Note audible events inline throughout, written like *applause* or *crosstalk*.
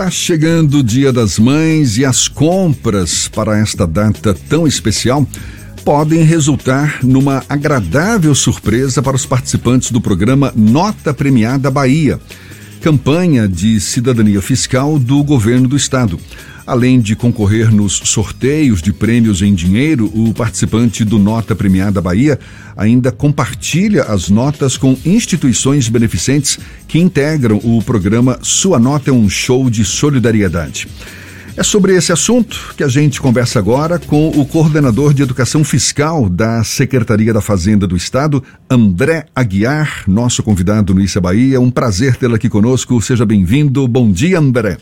Tá chegando o Dia das Mães e as compras para esta data tão especial podem resultar numa agradável surpresa para os participantes do programa Nota Premiada Bahia, campanha de cidadania fiscal do governo do estado. Além de concorrer nos sorteios de prêmios em dinheiro, o participante do Nota Premiada Bahia ainda compartilha as notas com instituições beneficentes que integram o programa Sua Nota é um Show de Solidariedade. É sobre esse assunto que a gente conversa agora com o coordenador de educação fiscal da Secretaria da Fazenda do Estado, André Aguiar, nosso convidado no Issa Bahia. Um prazer tê-lo aqui conosco. Seja bem-vindo. Bom dia, André.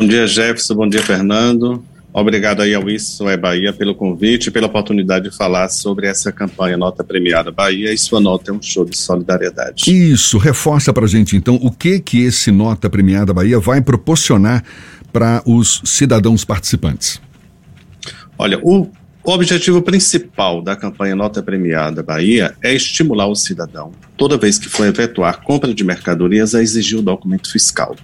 Bom dia, Jefferson. Bom dia, Fernando. Obrigado aí ao Isso é Bahia pelo convite e pela oportunidade de falar sobre essa campanha Nota Premiada Bahia e sua nota é um show de solidariedade. Isso, reforça pra gente então o que que esse Nota Premiada Bahia vai proporcionar para os cidadãos participantes. Olha, o o objetivo principal da campanha Nota Premiada Bahia é estimular o cidadão, toda vez que for efetuar compra de mercadorias, a exigir o documento fiscal.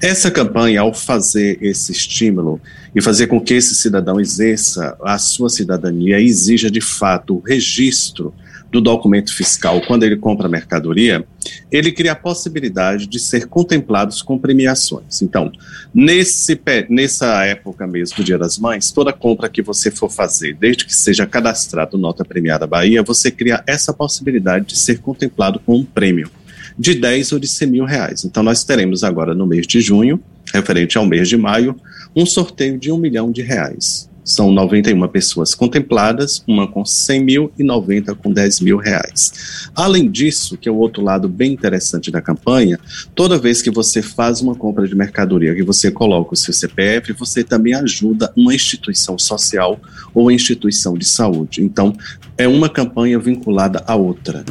Essa campanha, ao fazer esse estímulo e fazer com que esse cidadão exerça a sua cidadania exija de fato o registro do documento fiscal quando ele compra mercadoria, ele cria a possibilidade de ser contemplados com premiações. Então, nesse, nessa época mesmo do Dia das Mães, toda compra que você for fazer, desde que seja cadastrado Nota Premiada Bahia, você cria essa possibilidade de ser contemplado com um prêmio de 10 ou de 100 mil reais. Então, nós teremos agora no mês de junho, referente ao mês de maio, um sorteio de um milhão de reais. São 91 pessoas contempladas, uma com 100 mil e 90 com 10 mil reais. Além disso, que é o outro lado bem interessante da campanha, toda vez que você faz uma compra de mercadoria, que você coloca o seu CPF, você também ajuda uma instituição social ou instituição de saúde. Então, é uma campanha vinculada à outra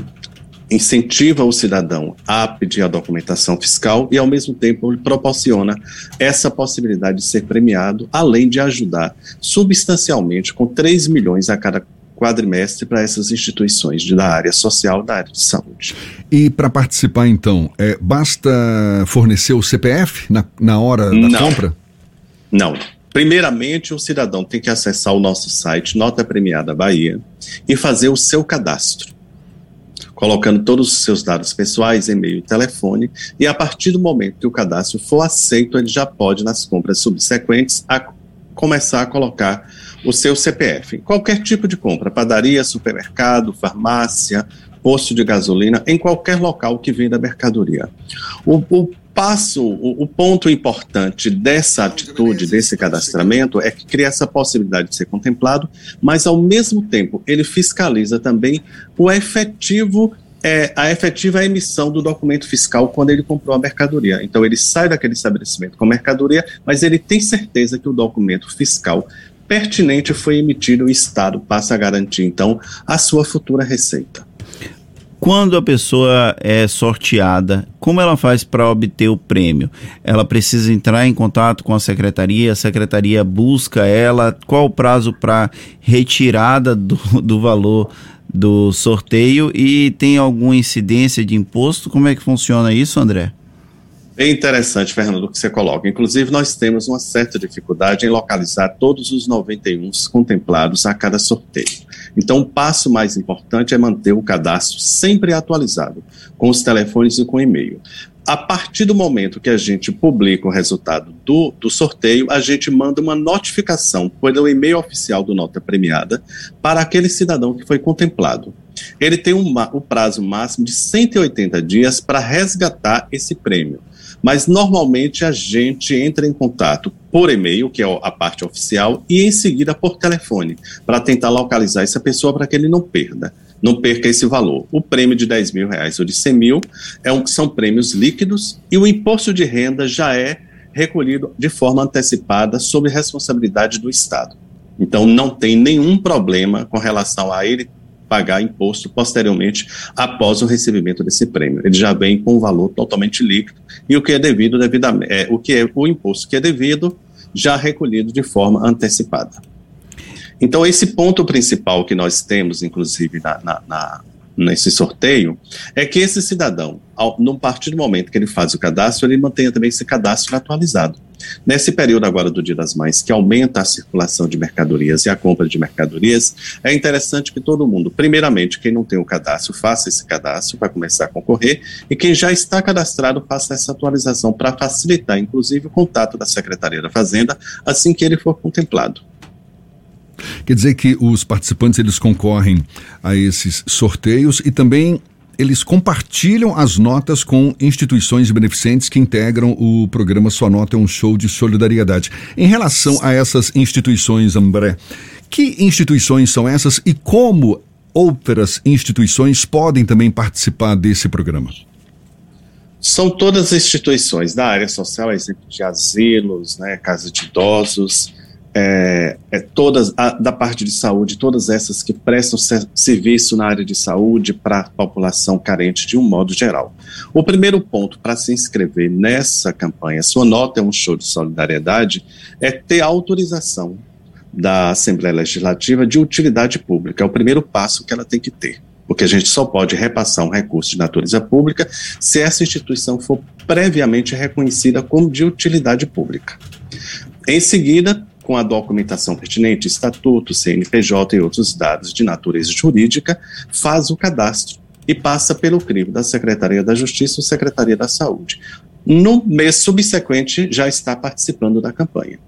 incentiva o cidadão a pedir a documentação fiscal e, ao mesmo tempo, proporciona essa possibilidade de ser premiado, além de ajudar substancialmente com 3 milhões a cada quadrimestre para essas instituições de, da área social, da área de saúde. E para participar, então, é, basta fornecer o CPF na, na hora da Não. compra? Não. Primeiramente, o cidadão tem que acessar o nosso site Nota Premiada Bahia e fazer o seu cadastro colocando todos os seus dados pessoais, e-mail e telefone, e a partir do momento que o cadastro for aceito, ele já pode, nas compras subsequentes, a começar a colocar o seu CPF. Qualquer tipo de compra, padaria, supermercado, farmácia, posto de gasolina, em qualquer local que venda mercadoria. O, o passo, o, o, ponto importante dessa atitude, desse cadastramento, é que cria essa possibilidade de ser contemplado, mas ao mesmo tempo ele fiscaliza também o efetivo é a efetiva emissão do documento fiscal quando ele comprou a mercadoria. Então ele sai daquele estabelecimento com mercadoria, mas ele tem certeza que o documento fiscal pertinente foi emitido e o Estado passa a garantir então a sua futura receita. Quando a pessoa é sorteada, como ela faz para obter o prêmio? Ela precisa entrar em contato com a secretaria, a secretaria busca ela, qual o prazo para retirada do, do valor do sorteio e tem alguma incidência de imposto? Como é que funciona isso, André? Bem interessante, Fernando, o que você coloca. Inclusive, nós temos uma certa dificuldade em localizar todos os 91 contemplados a cada sorteio. Então, o passo mais importante é manter o cadastro sempre atualizado, com os telefones e com e-mail. A partir do momento que a gente publica o resultado do, do sorteio, a gente manda uma notificação pelo e-mail oficial do Nota Premiada para aquele cidadão que foi contemplado. Ele tem um, o prazo máximo de 180 dias para resgatar esse prêmio mas normalmente a gente entra em contato por e-mail, que é a parte oficial, e em seguida por telefone, para tentar localizar essa pessoa para que ele não perda, não perca esse valor. O prêmio de 10 mil reais ou de 100 mil é um, são prêmios líquidos e o imposto de renda já é recolhido de forma antecipada sob responsabilidade do Estado. Então não tem nenhum problema com relação a ele pagar imposto posteriormente após o recebimento desse prêmio. Ele já vem com o valor totalmente líquido e o que é devido devidamente, é, o que é o imposto que é devido já recolhido de forma antecipada. Então esse ponto principal que nós temos, inclusive na, na, na nesse sorteio é que esse cidadão, ao, no partir do momento que ele faz o cadastro, ele mantenha também esse cadastro atualizado. Nesse período agora do Dia das Mães, que aumenta a circulação de mercadorias e a compra de mercadorias, é interessante que todo mundo, primeiramente, quem não tem o cadastro, faça esse cadastro para começar a concorrer, e quem já está cadastrado, faça essa atualização para facilitar, inclusive, o contato da Secretaria da Fazenda assim que ele for contemplado. Quer dizer que os participantes eles concorrem a esses sorteios e também eles compartilham as notas com instituições beneficentes que integram o programa Sua Nota é um Show de Solidariedade. Em relação a essas instituições, André, que instituições são essas e como outras instituições podem também participar desse programa? São todas as instituições da área social, exemplo de asilos, né, casa de idosos, é, é todas a, da parte de saúde, todas essas que prestam serviço na área de saúde para a população carente de um modo geral. O primeiro ponto para se inscrever nessa campanha, sua nota é um show de solidariedade, é ter autorização da Assembleia Legislativa de utilidade pública. É o primeiro passo que ela tem que ter. Porque a gente só pode repassar um recurso de natureza pública se essa instituição for previamente reconhecida como de utilidade pública. Em seguida, com a documentação pertinente, estatuto, CNPJ e outros dados de natureza jurídica, faz o cadastro e passa pelo crivo da Secretaria da Justiça ou Secretaria da Saúde. No mês subsequente, já está participando da campanha.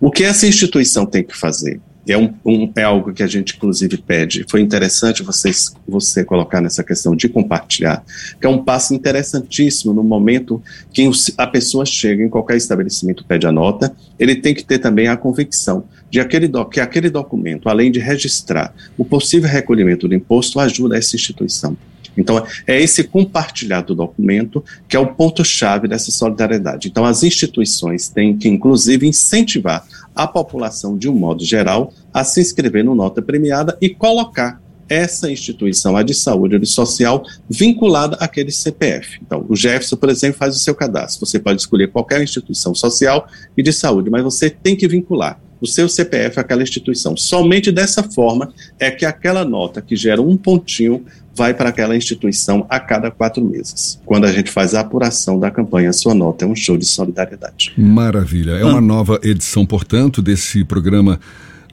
O que essa instituição tem que fazer? É, um, um, é algo que a gente, inclusive, pede. Foi interessante vocês, você colocar nessa questão de compartilhar, que é um passo interessantíssimo no momento que a pessoa chega em qualquer estabelecimento, pede a nota, ele tem que ter também a convicção de aquele do, que aquele documento, além de registrar o possível recolhimento do imposto, ajuda essa instituição. Então, é esse compartilhar do documento que é o ponto-chave dessa solidariedade. Então, as instituições têm que, inclusive, incentivar a população, de um modo geral, a se inscrever no Nota Premiada e colocar essa instituição, a de saúde ou de social, vinculada àquele CPF. Então, o Jefferson, por exemplo, faz o seu cadastro. Você pode escolher qualquer instituição social e de saúde, mas você tem que vincular o seu CPF àquela instituição. Somente dessa forma é que aquela nota que gera um pontinho vai para aquela instituição a cada quatro meses. Quando a gente faz a apuração da campanha Sua Nota é um show de solidariedade. Maravilha. É uma nova edição, portanto, desse programa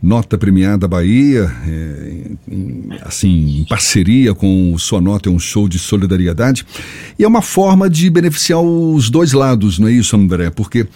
Nota Premiada Bahia, é, em, assim, em parceria com o Sua Nota é um show de solidariedade. E é uma forma de beneficiar os dois lados, não é isso, André? Porque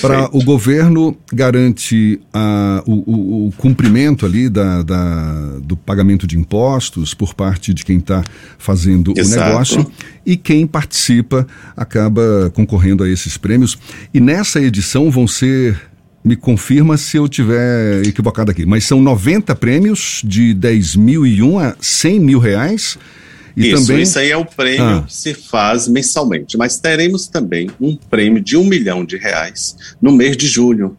para o governo garante a, o, o, o, cumprimento ali da, da, do pagamento de impostos por parte de quem está fazendo Exato. o negócio e quem participa acaba concorrendo a esses prêmios. E nessa edição vão ser me confirma se eu tiver equivocado aqui, mas são 90 prêmios de 10 mil e um a 100 mil reais. E isso, também... isso aí é o prêmio ah. que se faz mensalmente. Mas teremos também um prêmio de um milhão de reais no mês de julho,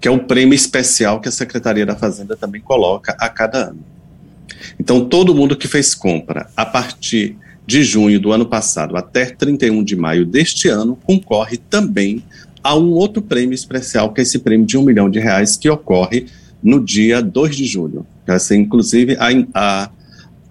que é um prêmio especial que a Secretaria da Fazenda também coloca a cada ano. Então, todo mundo que fez compra a partir de junho do ano passado até 31 de maio deste ano concorre também há um outro prêmio especial, que é esse prêmio de um milhão de reais, que ocorre no dia 2 de julho. Vai ser, inclusive, a, a,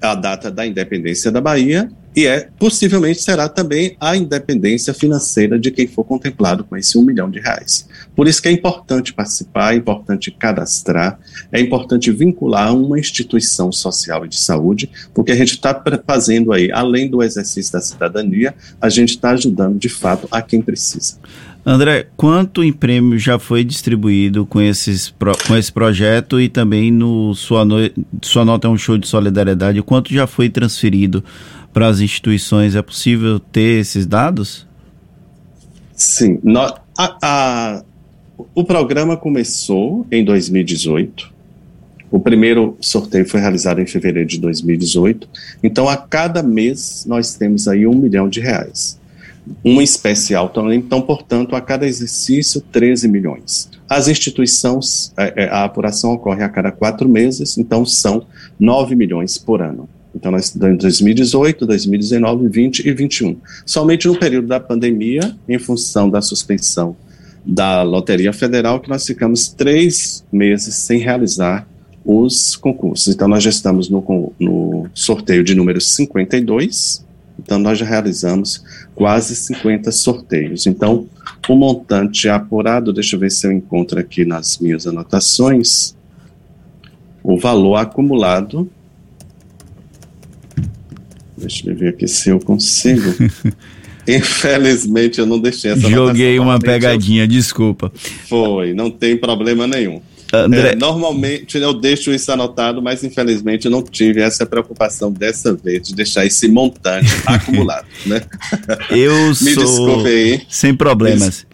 a data da independência da Bahia e é possivelmente será também a independência financeira de quem for contemplado com esse um milhão de reais. Por isso que é importante participar, é importante cadastrar, é importante vincular uma instituição social e de saúde, porque a gente está fazendo aí, além do exercício da cidadania, a gente está ajudando de fato a quem precisa. André, quanto em prêmio já foi distribuído com, esses, com esse projeto e também no Sua, no, Sua Nota é um Show de Solidariedade? Quanto já foi transferido para as instituições? É possível ter esses dados? Sim. No, a, a, o programa começou em 2018. O primeiro sorteio foi realizado em fevereiro de 2018. Então, a cada mês, nós temos aí um milhão de reais uma especial também, então, portanto, a cada exercício, 13 milhões. As instituições, é, é, a apuração ocorre a cada quatro meses, então são 9 milhões por ano. Então, nós em 2018, 2019, 2020 e 2021. Somente no período da pandemia, em função da suspensão da Loteria Federal, que nós ficamos três meses sem realizar os concursos. Então, nós já estamos no, no sorteio de número 52, então nós já realizamos quase 50 sorteios. Então, o montante apurado, deixa eu ver se eu encontro aqui nas minhas anotações, o valor acumulado. Deixa eu ver aqui se eu consigo. *laughs* Infelizmente eu não deixei essa Joguei uma pegadinha, eu... desculpa. Foi, não tem problema nenhum. André... É, normalmente eu deixo isso anotado, mas infelizmente eu não tive essa preocupação dessa vez de deixar esse montante *laughs* acumulado, né? Eu *laughs* Me sou... desculpe aí. Sem problemas.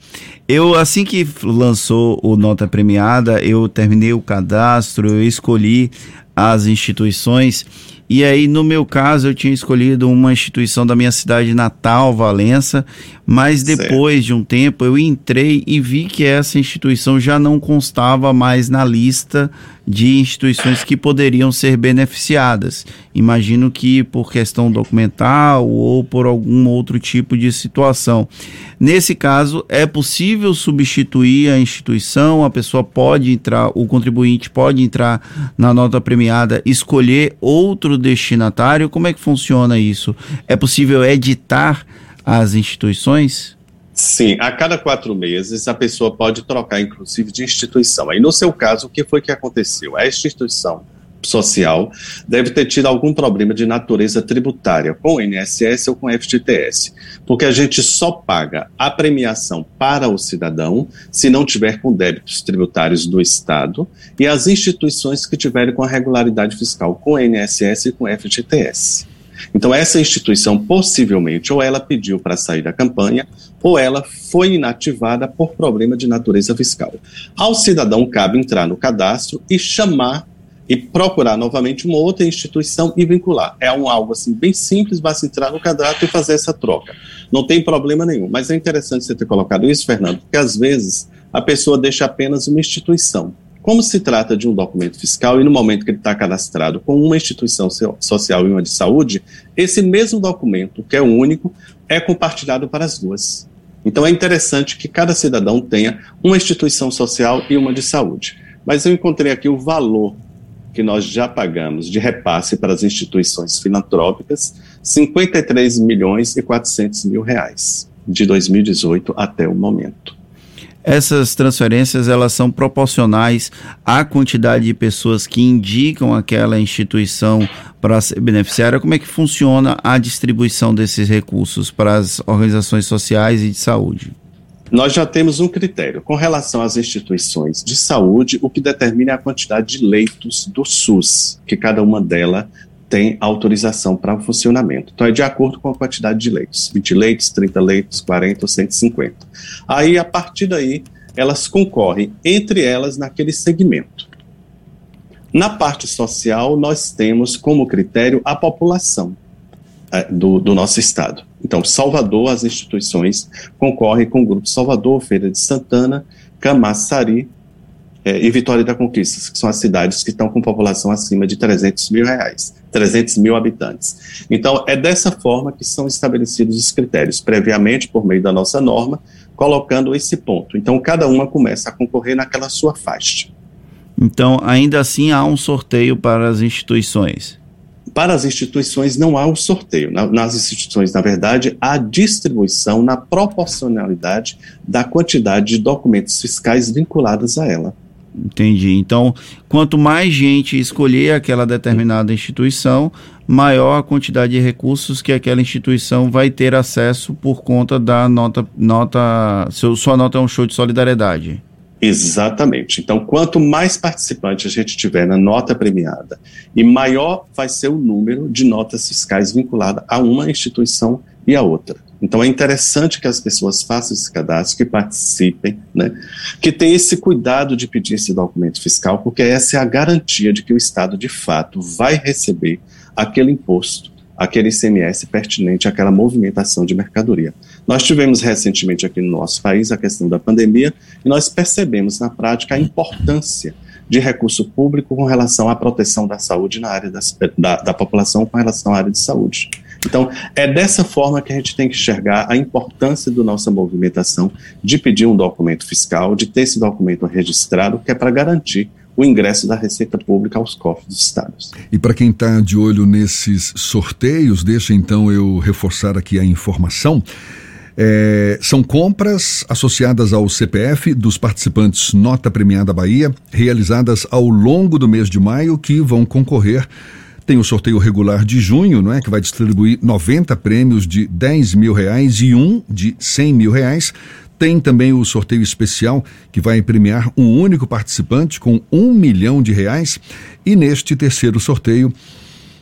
Eu, assim que lançou o Nota Premiada, eu terminei o cadastro, eu escolhi as instituições e aí, no meu caso, eu tinha escolhido uma instituição da minha cidade natal, Valença, mas depois certo. de um tempo eu entrei e vi que essa instituição já não constava mais na lista de instituições que poderiam ser beneficiadas. Imagino que por questão documental ou por algum outro tipo de situação. Nesse caso, é possível substituir a instituição, a pessoa pode entrar, o contribuinte pode entrar na nota premiada, escolher outro destinatário. Como é que funciona isso? É possível editar as instituições? Sim, a cada quatro meses a pessoa pode trocar, inclusive, de instituição. Aí, no seu caso, o que foi que aconteceu? A instituição social deve ter tido algum problema de natureza tributária com o INSS ou com o FGTS, porque a gente só paga a premiação para o cidadão se não tiver com débitos tributários do Estado e as instituições que tiverem com a regularidade fiscal com o INSS e com o FGTS. Então, essa instituição possivelmente ou ela pediu para sair da campanha ou ela foi inativada por problema de natureza fiscal. Ao cidadão cabe entrar no cadastro e chamar e procurar novamente uma outra instituição e vincular. É um algo assim bem simples, basta entrar no cadastro e fazer essa troca. Não tem problema nenhum. Mas é interessante você ter colocado isso, Fernando, porque às vezes a pessoa deixa apenas uma instituição. Como se trata de um documento fiscal e no momento que ele está cadastrado com uma instituição social e uma de saúde, esse mesmo documento, que é único, é compartilhado para as duas. Então é interessante que cada cidadão tenha uma instituição social e uma de saúde. Mas eu encontrei aqui o valor que nós já pagamos de repasse para as instituições filantrópicas, 53 milhões e 400 mil reais, de 2018 até o momento essas transferências elas são proporcionais à quantidade de pessoas que indicam aquela instituição para ser beneficiária. Como é que funciona a distribuição desses recursos para as organizações sociais e de saúde? Nós já temos um critério com relação às instituições de saúde, o que determina a quantidade de leitos do SUS que cada uma delas tem autorização para o funcionamento. Então, é de acordo com a quantidade de leitos: 20 leitos, 30 leitos, 40 ou 150. Aí, a partir daí, elas concorrem entre elas naquele segmento. Na parte social, nós temos como critério a população é, do, do nosso estado. Então, Salvador, as instituições concorrem com o Grupo Salvador, Feira de Santana, Camaçari, é, e Vitória da Conquista, que são as cidades que estão com população acima de 300 mil reais, 300 mil habitantes. Então, é dessa forma que são estabelecidos os critérios, previamente por meio da nossa norma, colocando esse ponto. Então, cada uma começa a concorrer naquela sua faixa. Então, ainda assim, há um sorteio para as instituições? Para as instituições não há o um sorteio. nas instituições, na verdade, há distribuição na proporcionalidade da quantidade de documentos fiscais vinculados a ela. Entendi. Então, quanto mais gente escolher aquela determinada instituição, maior a quantidade de recursos que aquela instituição vai ter acesso por conta da nota. nota seu, sua nota é um show de solidariedade. Exatamente. Então, quanto mais participantes a gente tiver na nota premiada, e maior vai ser o número de notas fiscais vinculadas a uma instituição e a outra. Então é interessante que as pessoas façam esse cadastro, que participem, né? que tenham esse cuidado de pedir esse documento fiscal, porque essa é a garantia de que o Estado, de fato, vai receber aquele imposto, aquele ICMS pertinente àquela movimentação de mercadoria. Nós tivemos recentemente aqui no nosso país a questão da pandemia e nós percebemos na prática a importância de recurso público com relação à proteção da saúde na área da, da população com relação à área de saúde. Então, é dessa forma que a gente tem que enxergar a importância da nossa movimentação de pedir um documento fiscal, de ter esse documento registrado, que é para garantir o ingresso da Receita Pública aos cofres dos estados. E para quem está de olho nesses sorteios, deixa então eu reforçar aqui a informação. É, são compras associadas ao CPF dos participantes Nota Premiada Bahia, realizadas ao longo do mês de maio, que vão concorrer. Tem o sorteio regular de junho, não é? Que vai distribuir 90 prêmios de 10 mil reais e um de 100 mil reais. Tem também o sorteio especial, que vai premiar um único participante com um milhão de reais. E neste terceiro sorteio,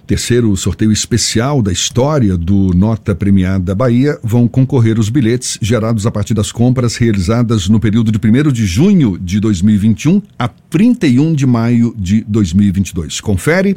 terceiro sorteio especial da história do Nota Premiada Bahia, vão concorrer os bilhetes gerados a partir das compras realizadas no período de 1 de junho de 2021 a 31 de maio de 2022. Confere.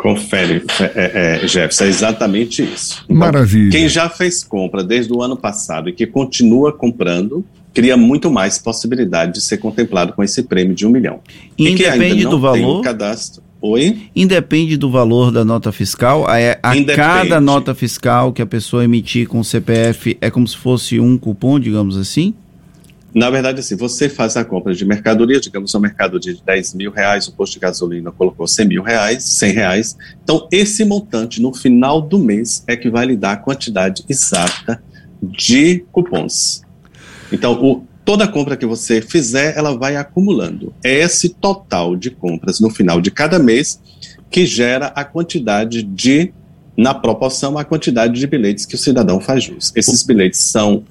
Confere, é, é, Jefferson, é exatamente isso. Então, Maravilha. Quem já fez compra desde o ano passado e que continua comprando, cria muito mais possibilidade de ser contemplado com esse prêmio de um milhão. Independe do valor. cadastro, Oi? Independe do valor da nota fiscal. A, a cada nota fiscal que a pessoa emitir com o CPF é como se fosse um cupom, digamos assim? Na verdade, assim, você faz a compra de mercadoria, digamos, uma mercadoria de 10 mil reais, o posto de gasolina colocou 100 mil reais, 100 reais. Então, esse montante, no final do mês, é que vai lhe dar a quantidade exata de cupons. Então, o, toda compra que você fizer, ela vai acumulando. É esse total de compras no final de cada mês que gera a quantidade de, na proporção, a quantidade de bilhetes que o cidadão faz jus. Esses bilhetes são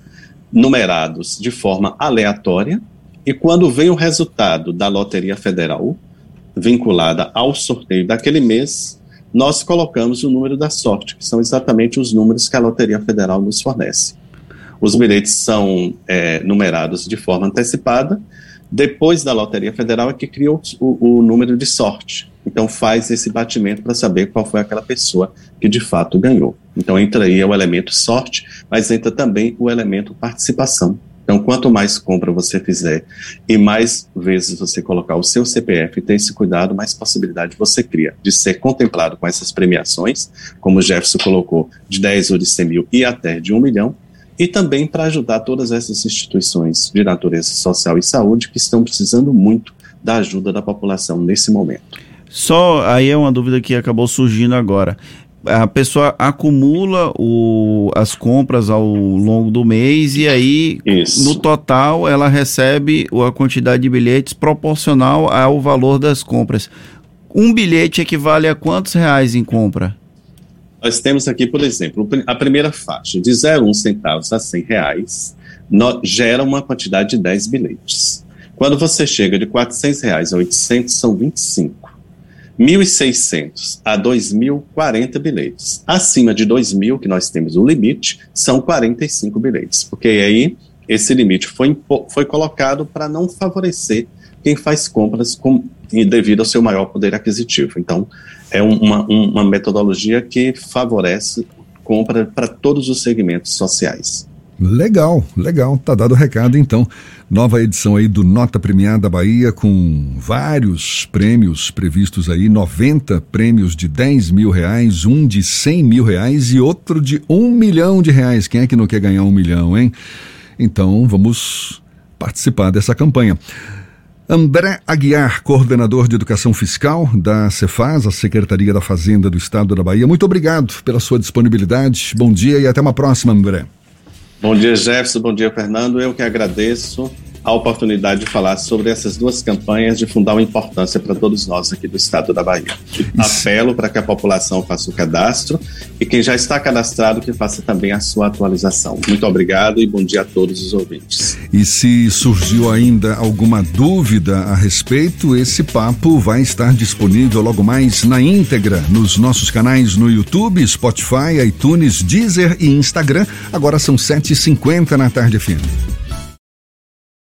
numerados de forma aleatória e quando vem o resultado da Loteria Federal, vinculada ao sorteio daquele mês, nós colocamos o número da sorte, que são exatamente os números que a Loteria Federal nos fornece. Os bilhetes são é, numerados de forma antecipada. Depois da Loteria Federal é que criou o, o número de sorte. Então faz esse batimento para saber qual foi aquela pessoa que de fato ganhou. Então entra aí o elemento sorte, mas entra também o elemento participação. Então, quanto mais compra você fizer e mais vezes você colocar o seu CPF e ter esse cuidado, mais possibilidade você cria de ser contemplado com essas premiações, como o Jefferson colocou, de 10 ou de 100 mil e até de 1 milhão, e também para ajudar todas essas instituições de natureza social e saúde que estão precisando muito da ajuda da população nesse momento. Só aí é uma dúvida que acabou surgindo agora. A pessoa acumula o, as compras ao longo do mês e aí, Isso. no total, ela recebe a quantidade de bilhetes proporcional ao valor das compras. Um bilhete equivale a quantos reais em compra? Nós temos aqui, por exemplo, a primeira faixa, de 0,1 centavos a 100 reais, no, gera uma quantidade de 10 bilhetes. Quando você chega de 400 reais a 800, são 25. 1.600 a 2.000, 40 bilhetes. Acima de 2.000, que nós temos o limite, são 45 bilhetes. Porque aí esse limite foi, foi colocado para não favorecer quem faz compras com, devido ao seu maior poder aquisitivo. Então, é uma, uma metodologia que favorece compra para todos os segmentos sociais. Legal, legal. Tá dado o recado então. Nova edição aí do Nota Premiada Bahia com vários prêmios previstos aí, 90 prêmios de 10 mil reais, um de 100 mil reais e outro de um milhão de reais. Quem é que não quer ganhar um milhão, hein? Então vamos participar dessa campanha. André Aguiar, coordenador de Educação Fiscal da Cefaz, a Secretaria da Fazenda do Estado da Bahia. Muito obrigado pela sua disponibilidade. Bom dia e até uma próxima, André. Bom dia, Jefferson. Bom dia, Fernando. Eu que agradeço a oportunidade de falar sobre essas duas campanhas de fundamental importância para todos nós aqui do estado da Bahia. Apelo para que a população faça o cadastro e quem já está cadastrado que faça também a sua atualização. Muito obrigado e bom dia a todos os ouvintes. E se surgiu ainda alguma dúvida a respeito, esse papo vai estar disponível logo mais na íntegra nos nossos canais no YouTube, Spotify, iTunes, Deezer e Instagram. Agora são 7h50 na tarde fim.